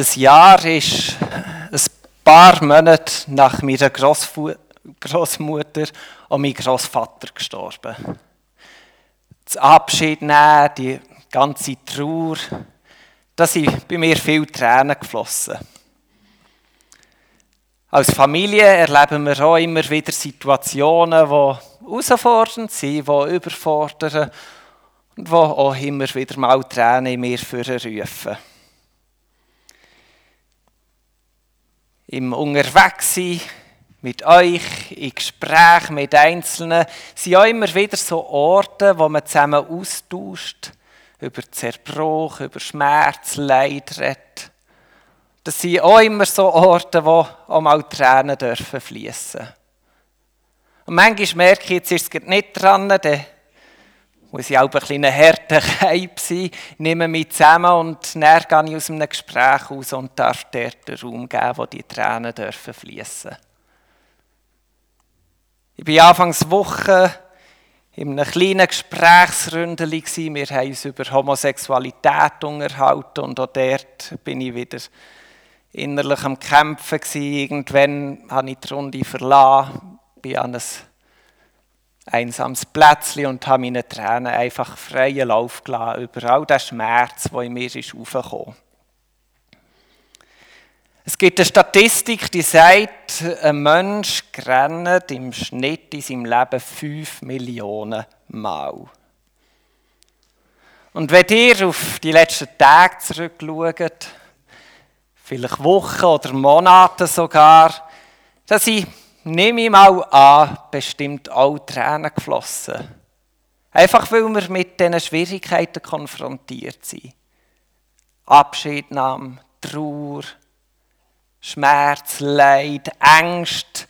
Das Jahr ist ein paar Monate nach meiner Grossfu Großmutter und meinem Großvater gestorben. Das Abschied nehmen, die ganze Trauer, da sind bei mir viele Tränen geflossen. Als Familie erleben wir auch immer wieder Situationen, die herausfordernd sind, die überfordern und die auch immer wieder mal Tränen in mir rufen. Im Unterwegssein mit euch, in Gespräch mit Einzelnen, sind auch immer wieder so Orte, wo man zusammen austauscht, über Zerbruch, über Schmerz, Leid redet. Das sind auch immer so Orte, wo auch mal Tränen dürfen. Und manchmal merke ich, jetzt ist es nicht dran, dann muss ich auch ein bisschen härter sein, nehme mich zusammen und dann gehe ich aus einem Gespräch aus und darf dort den Raum geben, wo die Tränen dürfen fließen. Ich war anfangs Woche in einem kleinen Gesprächsründeli. Wir haben uns über Homosexualität unterhalten und auch dort bin ich wieder innerlich am Kämpfen. Irgendwann habe ich die Runde verlassen, bin an ein einsames Plätzchen und habe meine Tränen einfach freien Lauf gelassen über all den Schmerz, der in mir ist aufgekommen. Es gibt eine Statistik, die sagt, ein Mensch rennt im Schnitt in seinem Leben 5 Millionen Mal. Und wenn ihr auf die letzten Tage zurückschaut, vielleicht Wochen oder Monate sogar, da sind, nehme ich mal an, bestimmt auch Tränen geflossen. Einfach weil wir mit diesen Schwierigkeiten konfrontiert sind. Abschiednahme, Trauer, Schmerz, Leid, Angst,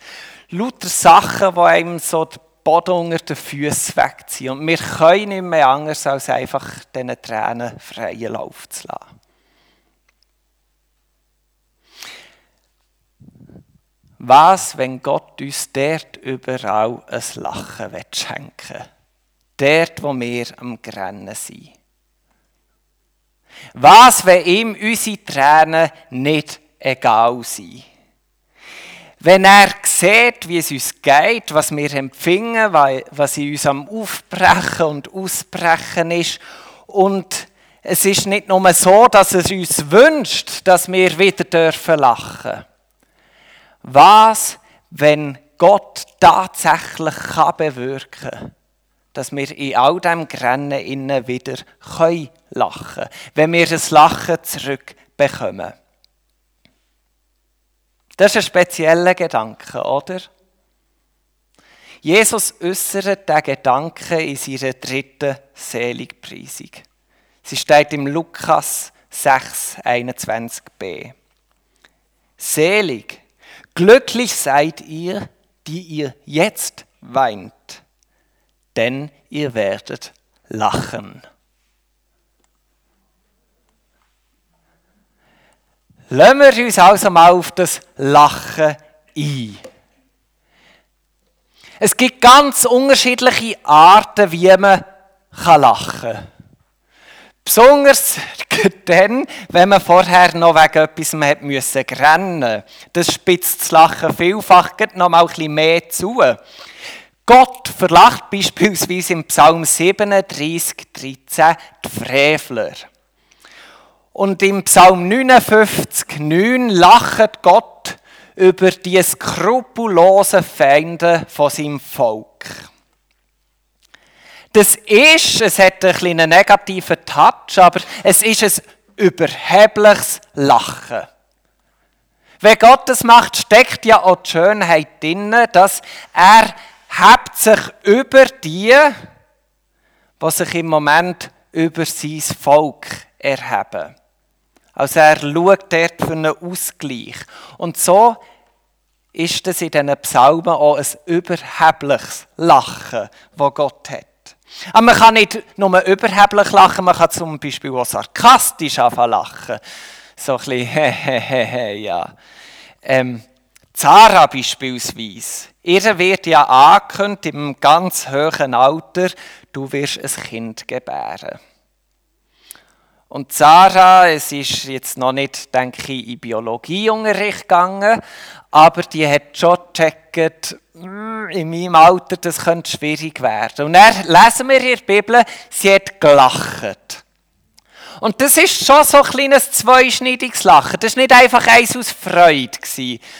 lauter Sachen, die einem so den Boden unter den Füßen wegziehen. Und wir können nicht mehr anders, als einfach diesen Tränen freien Lauf zu lassen. Was, wenn Gott uns dort überall ein Lachen schenken will? Dort, wo wir am Grennen sind. Was, wenn ihm unsere Tränen nicht egal sind? Wenn er sieht, wie es uns geht, was wir empfinden, was in uns am Aufbrechen und Ausbrechen ist und es ist nicht nur so, dass er uns wünscht, dass wir wieder dürfen lachen was, wenn Gott tatsächlich kann bewirken kann, dass wir in all dem Grennen innen wieder können lachen wenn wir das Lachen zurückbekommen. Das ist ein spezieller Gedanke, oder? Jesus äußert den Gedanken in seiner dritten Seligpreisung. Sie steht im Lukas 6, 21b. Selig Glücklich seid ihr, die ihr jetzt weint, denn ihr werdet lachen. Lassen wir uns also mal auf das Lachen ein. Es gibt ganz unterschiedliche Arten, wie man lachen kann. Besonders dann, wenn man vorher noch wegen etwas hat müssen rennen. Das spitzt das Lachen vielfach noch mal bisschen mehr zu. Gott verlacht beispielsweise im Psalm 37, 13 die Frevler. Und im Psalm 59, 9 lacht Gott über die skrupellosen Feinde von seinem Volk. Das ist, es hat ein einen negativen Touch, aber es ist ein überhebliches Lachen. Wenn Gott das macht, steckt ja auch die Schönheit drin, dass er hebt sich über die, was sich im Moment über sein Volk erheben. Also er schaut dort für einen Ausgleich. Und so ist es in diesen Psalmen auch ein überhebliches Lachen, das Gott hat. Aber man kann nicht nur überheblich lachen, man kann zum Beispiel auch sarkastisch anfangen lachen. So ein bisschen, hehehe, ja. Ähm, Zara beispielsweise. Ihr wird ja angekündigt im ganz hohen Alter, du wirst ein Kind gebären. Und Sarah, es ist jetzt noch nicht, denke ich, in Biologieunterricht gegangen, aber die hat schon gecheckt, hm, in meinem Alter, das könnte schwierig werden. Und dann lesen wir in der Bibel, sie hat gelacht. Und das ist schon so ein kleines zweischneidiges Lachen. Das war nicht einfach eins aus Freude,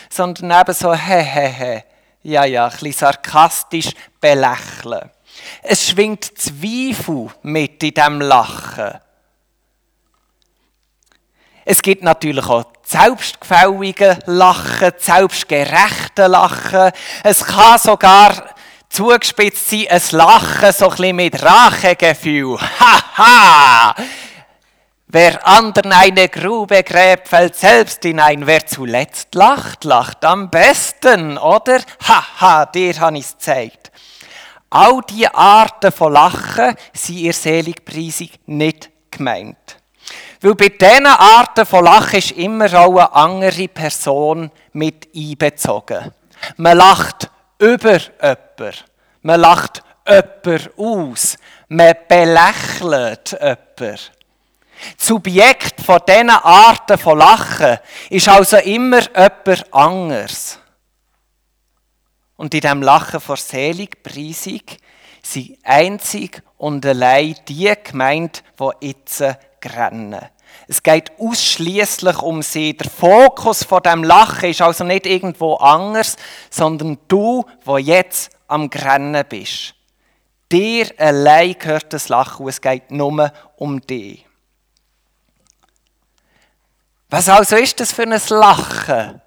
sondern eben so, hehehe. Ja, ja, ein bisschen sarkastisch belächeln. Es schwingt Zweifel mit in diesem Lachen. Es gibt natürlich auch selbstgefällige Lachen, selbstgerechte Lachen. Es kann sogar zugespitzt sein, ein Lachen so ein bisschen mit Rachegefühl. Haha! Wer anderen eine Grube gräbt, fällt selbst hinein. Wer zuletzt lacht, lacht am besten, oder? Haha, dir habe ich es gezeigt. All diese Arten von Lachen sind ihr Seligpreisung nicht gemeint. Weil bei diesen Arten von Lachen ist immer auch eine andere Person mit einbezogen. Man lacht über jemanden. Man lacht jemanden aus. Man belächelt jemanden. Das Subjekt von diesen Arten von Lachen ist also immer jemand anderes. Und in diesem Lachen vor Seligpreisung sind einzig und allein die gemeint, die jetzt rennen. Es geht ausschließlich um sie. Der Fokus von dem Lachen ist also nicht irgendwo anders, sondern du, wo jetzt am Grennen bist. Dir allein gehört das Lachen, es geht nur um dich. Was also ist das für ein Lachen,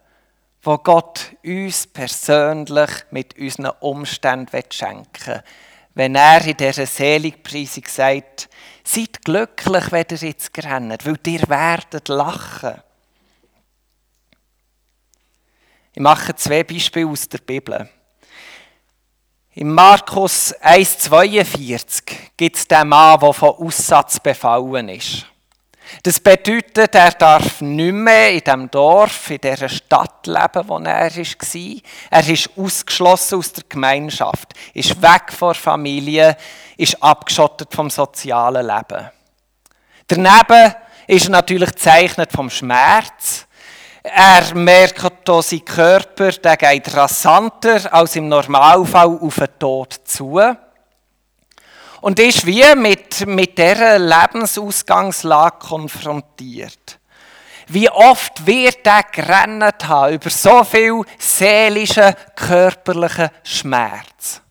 wo Gott uns persönlich mit unseren Umständen schenken will? Wenn er in dieser Seligpreisung sagt, seid glücklich, wenn ihr jetzt rennt, weil ihr werdet lachen. Ich mache zwei Beispiele aus der Bibel. In Markus 1,42 gibt es den Mann, der von Aussatz befallen ist. Das bedeutet, er darf nicht mehr in dem Dorf, in dieser Stadt leben, wo er war. Er ist ausgeschlossen aus der Gemeinschaft, ist weg von der Familie, ist abgeschottet vom sozialen Leben. Daneben ist er natürlich gezeichnet vom Schmerz. Er merkt, dass sein Körper der geht rasanter als im Normalfall auf den Tod zu und ist wie mit, mit dieser Lebensausgangslage konfrontiert. Wie oft wird er gerannt haben über so viel seelischen, körperlichen Schmerz.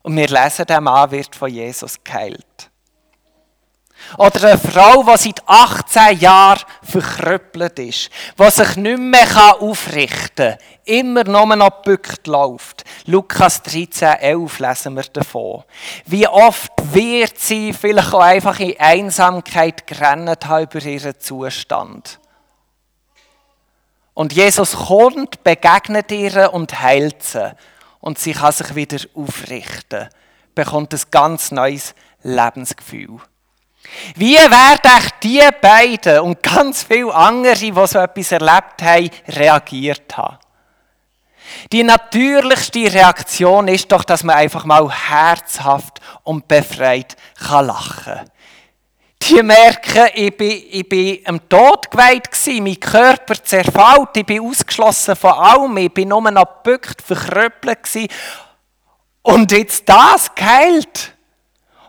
Und wir lesen, der Mann wird von Jesus geheilt. Oder eine Frau, die seit 18 Jahren verkrüppelt ist, die sich nicht mehr aufrichten kann, immer noch gebückt läuft. Lukas 13, 11 lesen wir davon. Wie oft wird sie vielleicht auch einfach in Einsamkeit gerannt haben über ihren Zustand. Und Jesus kommt, begegnet ihr und heilt sie. Und sie kann sich wieder aufrichten, bekommt ein ganz neues Lebensgefühl. Wie werden die beiden und ganz viele andere, die so etwas erlebt haben, reagiert haben? Die natürlichste Reaktion ist doch, dass man einfach mal herzhaft und befreit kann lachen kann. Die merken, ich bin, ich Tod geweiht mein Körper zerfällt, ich bin ausgeschlossen von allem, ich bin nur noch gebückt, verkrüppelt gewesen. Und jetzt das geheilt.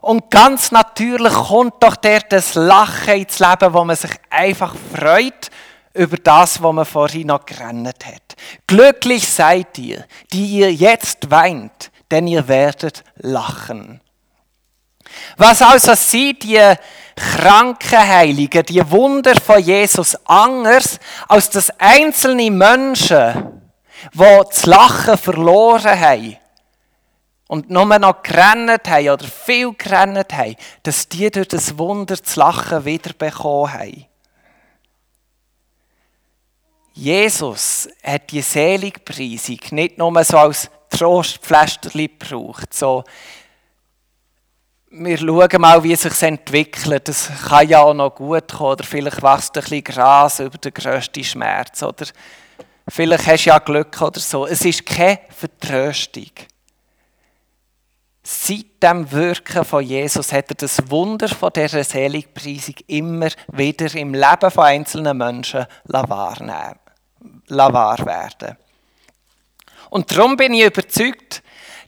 Und ganz natürlich kommt doch der das Lachen ins Leben, wo man sich einfach freut über das, was man vorhin noch gerannt hat. Glücklich seid ihr, die ihr jetzt weint, denn ihr werdet lachen. Was also sieht die Krankenheiligen, die Wunder von Jesus anders als das einzelne Menschen, wo das Lachen verloren haben und nur noch gerannt haben oder viel gerannt haben, dass die durch das Wunder das Lachen wiederbekommen haben. Jesus hat die Seligpreisung nicht nur so als Trostpflasterli gebraucht, so wir schauen mal, wie es sich entwickelt. Das kann ja auch noch gut kommen. Oder vielleicht wächst ein bisschen Gras über den grössten Schmerz. Oder vielleicht hast du ja Glück oder so. Es ist keine Vertröstung Seit dem Wirken von Jesus hat er das Wunder von dieser Seligpreisung immer wieder im Leben von einzelnen Menschen wahr werden. Und darum bin ich überzeugt,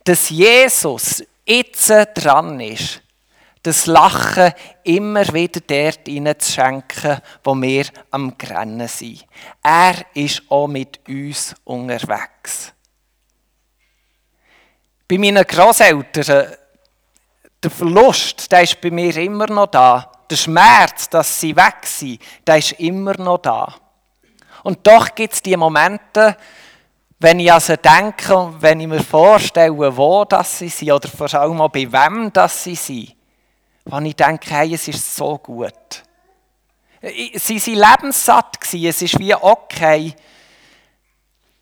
dass Jesus jetzt dran ist, das Lachen immer wieder dort hineinzuschenken, wo wir am Grennen sind. Er ist auch mit uns unterwegs. Bei meinen Großeltern, der Verlust, der ist bei mir immer noch da. Der Schmerz, dass sie weg sind, der ist immer noch da. Und doch gibt es die Momente, wenn ich also denke und wenn ich mir vorstelle, wo das sie sind, oder vor allem auch bei wem das sie sind, wo ich denke, hey, es ist so gut. Sie waren lebenssatt, es ist wie okay.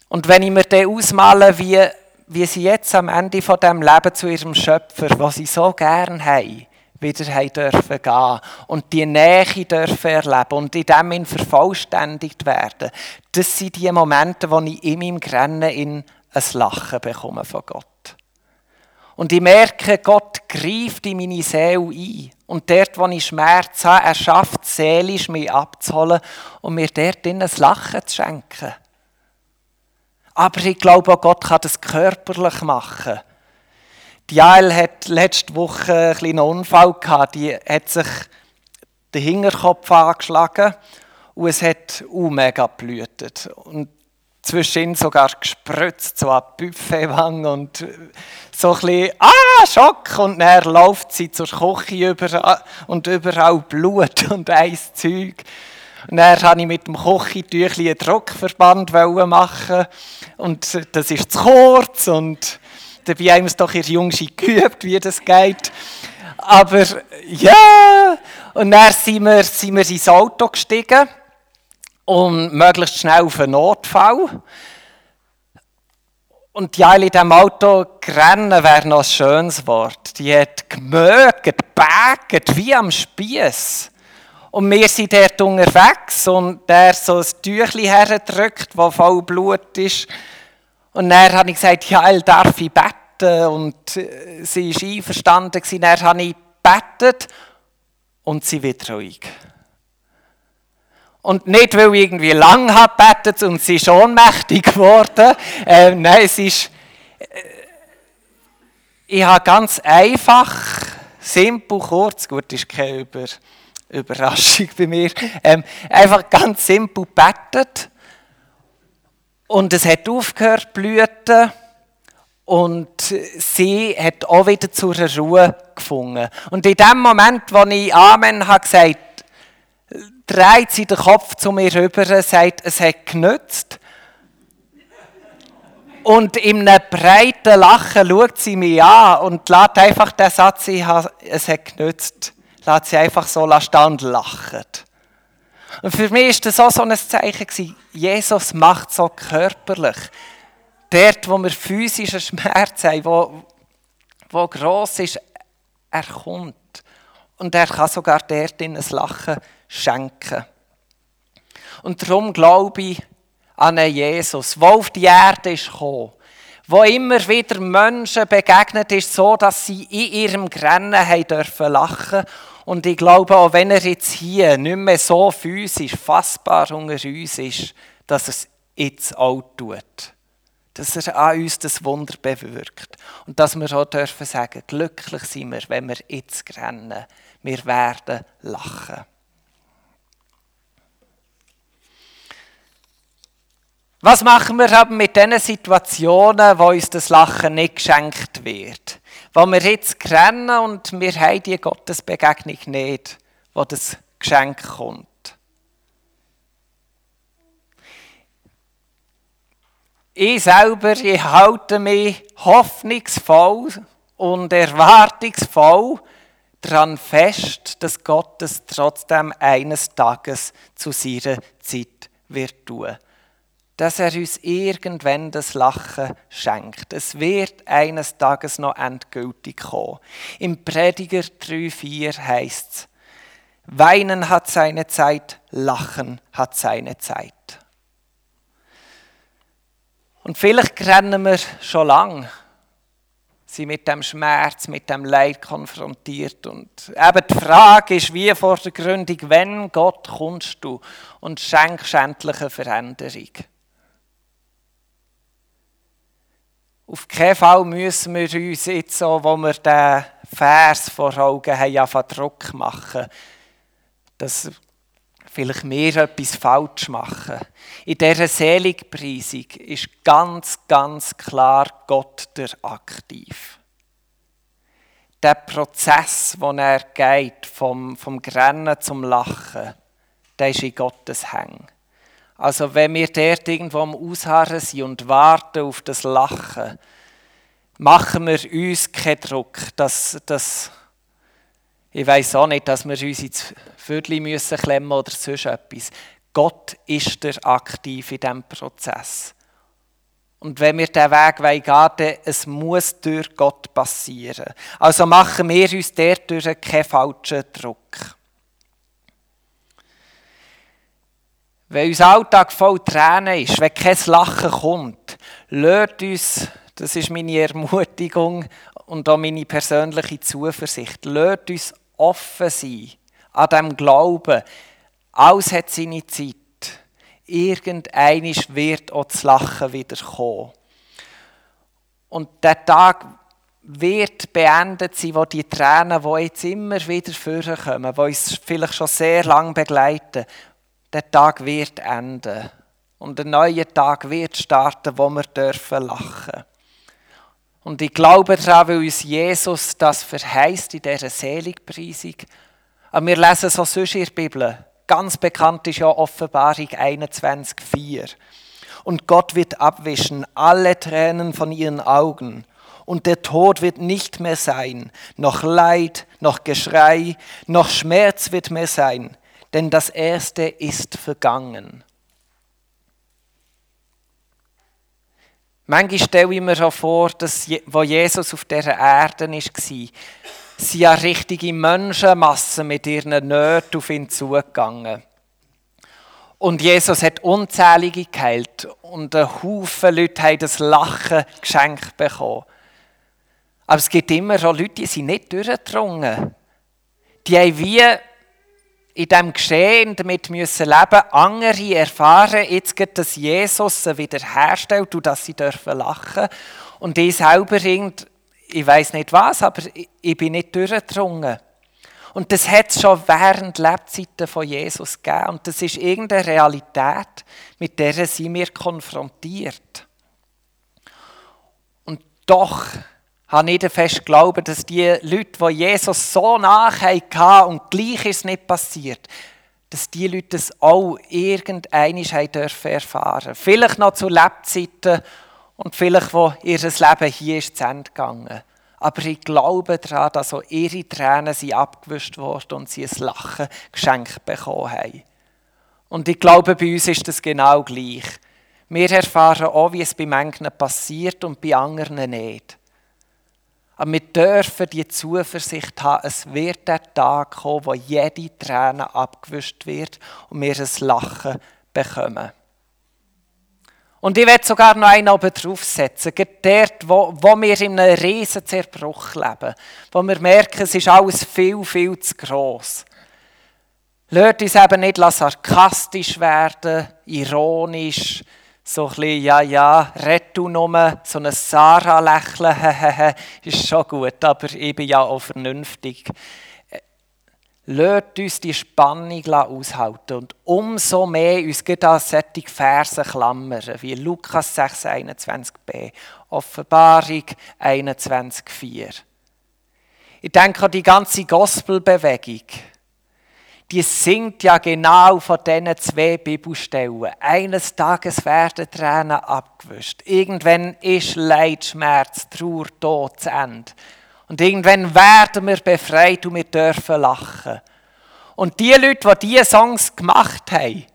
Und wenn ich mir dann ausmale, wie wie sie jetzt am Ende von dem Leben zu ihrem Schöpfer, was sie so gern haben, wieder haben dürfen gehen und die Nähe dürfen erleben und in dem in vervollständigt werden. Das sind die Momente, wo ich in meinem Grennen in ein Lachen bekomme von Gott. Und ich merke, Gott greift in meine Seele ein. Und dort, wo ich Schmerz habe, er schafft seelisch mich abzuholen und mir dort ein Lachen zu schenken. Aber ich glaube auch, Gott kann das körperlich machen. Die Jael hat letzte Woche einen Unfall gehabt. Die hat sich den Hinterkopf angeschlagen und es hat auch mega geblutet. Und zwischen sogar gespritzt, so an Buffetwang und so ein bisschen, ah, Schock! Und dann läuft sie zur Küche über, und überall Blut und eis Zeug. Und dann wollte ich mit dem Kochentüchli einen Druckverband machen. Und das ist zu kurz. Und dabei haben wir es doch in Jungschi geübt, wie das geht. Aber ja, und dann sind wir, sind wir ins Auto gestiegen und möglichst schnell auf einen Notfall. Und die Eile in diesem Auto rennen wäre noch ein schönes Wort. Die hat gemögt, gebägt, wie am Spieß. Und wir sind dort unterwegs und der so ein Tüchli herdrückt, das voll Blut ist. Und dann habe ich gesagt, ja, er darf ich beten? Und äh, sie war einverstanden. Dann habe ich gebetet und sie wird ruhig. Und nicht, weil ich irgendwie lang habe gebetet und sie ist ohnmächtig geworden. Äh, nein, es ist... Äh, ich habe ganz einfach, simpel, kurz, gut, ist kein Über... Überraschung bei mir, ähm, einfach ganz simpel bettet. Und es hat aufgehört blüten. Und sie hat auch wieder zur Ruhe gefunden. Und in dem Moment, wo ich Amen habe gesagt, dreht sie den Kopf zu mir rüber und sagt, es hat genützt. Und in einem breiten Lachen schaut sie mich an und lässt einfach den Satz, es hat genützt lässt sie einfach so und lachen. Und für mich war das auch so ein Zeichen. Jesus macht so körperlich. Dort, wo wir physischen Schmerz haben, wo, wo gross ist, er kommt. Und er kann sogar dort in ein Lachen schenken. Und darum glaube ich an einen Jesus, der auf die Erde ist gekommen, wo immer wieder Menschen begegnet ist, so dass sie in ihrem Grennen haben dürfen lachen und ich glaube, auch wenn er jetzt hier nicht mehr so physisch fassbar unter uns ist, dass er es jetzt auch tut. Dass er an uns das Wunder bewirkt. Und dass wir auch dürfen sagen, glücklich sind wir, wenn wir jetzt rennen. Wir werden lachen. Was machen wir aber mit den Situationen, wo uns das Lachen nicht geschenkt wird? Wo wir jetzt kennen und wir haben die Gottesbegegnung nicht, wo das Geschenk kommt. Ich selber, ich halte mich hoffnungsvoll und erwartungsvoll daran fest, dass Gott es trotzdem eines Tages zu seiner Zeit wird tun dass er uns irgendwann das Lachen schenkt. Es wird eines Tages noch endgültig kommen. Im Prediger 3,4 heißt es, Weinen hat seine Zeit, Lachen hat seine Zeit. Und vielleicht rennen wir schon lang. Es sind mit dem Schmerz, mit dem Leid konfrontiert. Und eben die Frage ist, wie vor der Gründung, wenn Gott kommst du und schenkst endlich eine Veränderung. Auf keinen Fall müssen wir uns jetzt so, wo wir den Vers vor Augen haben, einfach Druck machen, dass vielleicht wir etwas falsch machen. In dieser Seligpreisung ist ganz, ganz klar Gott der aktiv. Der Prozess, wo er geht, vom, vom Grennen zum Lachen, der ist in Gottes Hängen. Also wenn wir dort irgendwo am Ausharren sind und warten auf das Lachen, machen wir uns keinen Druck, dass, dass ich weiß auch nicht, dass wir uns ins Viertel müssen klemmen oder sonst etwas. Gott ist der aktiv in diesem Prozess. Und wenn wir diesen Weg gehen wollen, es muss durch Gott passieren. Also machen wir uns dadurch keinen falschen Druck. Wenn unser Alltag voll Tränen ist, wenn kein Lachen kommt, lasst uns, das ist meine Ermutigung und auch meine persönliche Zuversicht, lasst uns offen sein an dem Glauben, alles hat seine Zeit. Irgendeinisch wird auch das Lachen wieder kommen. Und der Tag wird beendet sein, wo die Tränen, die jetzt immer wieder vorkommen, die uns vielleicht schon sehr lange begleiten, der Tag wird enden. Und ein neuer Tag wird starten, wo wir dürfen lachen. Und ich glaube daran, weil uns Jesus das verheißt in dieser Seligpreisung. Aber wir lesen es auch sonst in der Bibel. Ganz bekannt ist ja Offenbarung 21,4. Und Gott wird abwischen alle Tränen von ihren Augen. Und der Tod wird nicht mehr sein. Noch Leid, noch Geschrei, noch Schmerz wird mehr sein. Denn das Erste ist vergangen. Manchmal stelle ich mir schon vor, dass, wo Jesus auf dieser Erde war, sind ja richtige Menschenmassen mit ihren Nöten auf ihn zugegangen. Und Jesus hat unzählige geheilt und ein Haufen Leute haben das Lachen geschenkt bekommen. Aber es gibt immer schon Leute, die sind nicht durchgedrungen. Die haben wie in diesem Geschehen damit müssen leben Andere erfahren jetzt, dass Jesus sie wiederherstellt und dass sie dürfen lachen Und ich selber, ich weiß nicht was, aber ich bin nicht durchgedrungen. Und das hat es schon während Lebzeiten von Jesus gegeben. Und das ist irgendeine Realität, mit der sind wir konfrontiert. Und doch habe ich fest glauben, dass die Leute, die Jesus so nachhatten und gleich ist es nicht passiert, dass die Leute es auch irgendeinisch dürfen erfahren. Vielleicht noch zu Lebzeiten und vielleicht, wo ihr Leben hier ist zu Ende gegangen. Aber ich glaube daran, dass auch ihre Tränen sind abgewischt wurden und sie ein Lachen geschenkt bekommen haben. Und ich glaube, bei uns ist das genau gleich. Wir erfahren auch, wie es bei manchen passiert und bei anderen nicht. Aber wir dürfen die Zuversicht haben, es wird der Tag kommen, wo jede Träne abgewischt wird und wir ein Lachen bekommen. Und ich werde sogar noch einen oben draufsetzen, dort, wo, wo wir in einem riesen Zerbruch leben, wo wir merken, es ist alles viel, viel zu gross. Lasst uns eben nicht sarkastisch werden, ironisch, so ein bisschen, ja, ja, red du so ein Sarah-Lächeln, ist schon gut, aber ich bin ja auch vernünftig. Lasst uns die Spannung aushalten und umso mehr uns an solche Verse klammern, wie Lukas 6, 21b, Offenbarung 21,4. Ich denke an die ganze Gospelbewegung die singt ja genau von diesen zwei Bibelstellen. Eines Tages werden Tränen abgewischt. Irgendwann ist Leid, Schmerz, Trauer, Tod zu Ende. Und irgendwann werden wir befreit und wir dürfen lachen. Und die Leute, die diese Songs gemacht haben,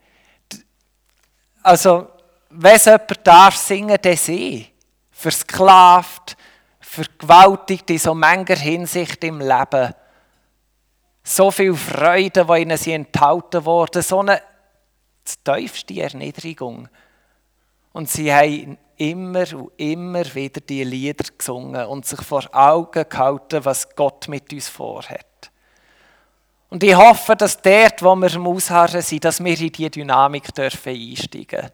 also, wenn jemand darf singen, dann sie. Versklavt, vergewaltigt in so mancher Hinsicht im Leben so viel Freude, die ihnen sie enthalten wurde, so eine tiefste Erniedrigung. Und sie haben immer und immer wieder die Lieder gesungen und sich vor Augen gehalten, was Gott mit uns vorhat. Und ich hoffe, dass dort, wo wir im Ausharren sind, dass wir in diese Dynamik dürfen einsteigen dürfen.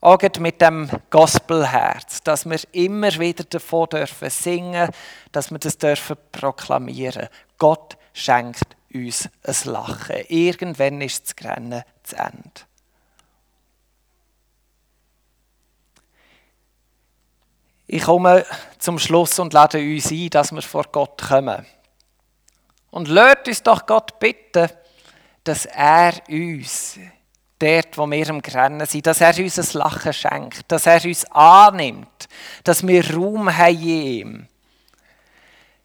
Auch mit dem Gospelherz, dass wir immer wieder davon dürfen singen, dass wir das dürfen proklamieren. Gott schenkt uns ein Lachen. Irgendwann ist das Grennen zu Ende. Ich komme zum Schluss und lade uns ein, dass wir vor Gott kommen. Und lasst uns doch Gott bitten, dass er uns, dort, wo wir am Grennen sind, dass er uns ein Lachen schenkt, dass er uns annimmt, dass wir Raum haben in ihm.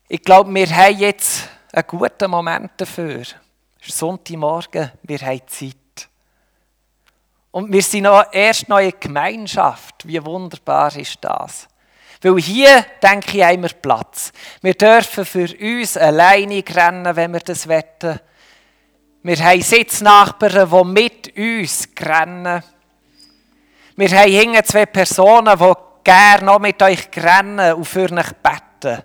Ich glaube, wir haben jetzt einen guten Moment dafür. Es ist Sonntagmorgen, wir haben Zeit. Und wir sind noch erst noch in Gemeinschaft. Wie wunderbar ist das? Weil hier, denke ich, haben wir Platz. Wir dürfen für uns alleine rennen, wenn wir das wetten. Wir haben Sitznachbarn, die mit uns rennen. Wir haben hinten zwei Personen, die gerne noch mit euch rennen und für euch beten.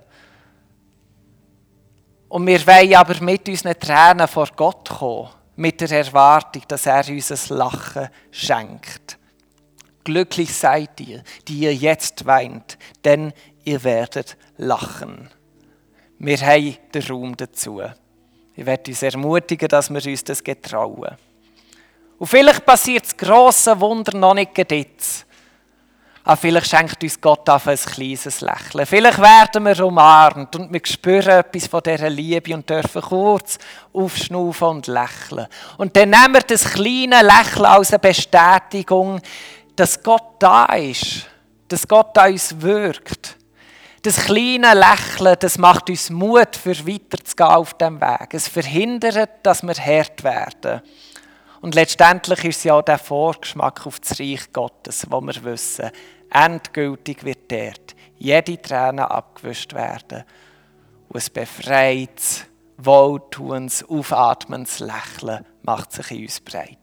Und wir wollen aber mit unseren Tränen vor Gott kommen, mit der Erwartung, dass er uns ein Lachen schenkt. Glücklich seid ihr, die ihr jetzt weint, denn ihr werdet lachen. Wir haben den Raum dazu. Ich werde uns ermutigen, dass wir uns das getrauen. Und vielleicht passiert das grosse Wunder noch nicht jetzt. Aber vielleicht schenkt uns Gott auf ein kleines Lächeln. Vielleicht werden wir umarmt und wir spüren etwas von dieser Liebe und dürfen kurz aufschnaufen und lächeln. Und dann nehmen wir das kleine Lächeln als eine Bestätigung, dass Gott da ist, dass Gott an uns wirkt. Das kleine Lächeln, das macht uns Mut, für weiterzugehen auf dem Weg. Es verhindert, dass wir hart werden. Und letztendlich ist es ja auch der Vorgeschmack auf das Reich Gottes, wo wir wissen, endgültig wird dort jede Träne abgewischt werden. Und ein befreites, wohltuendes, aufatmendes Lächeln macht sich in uns breit.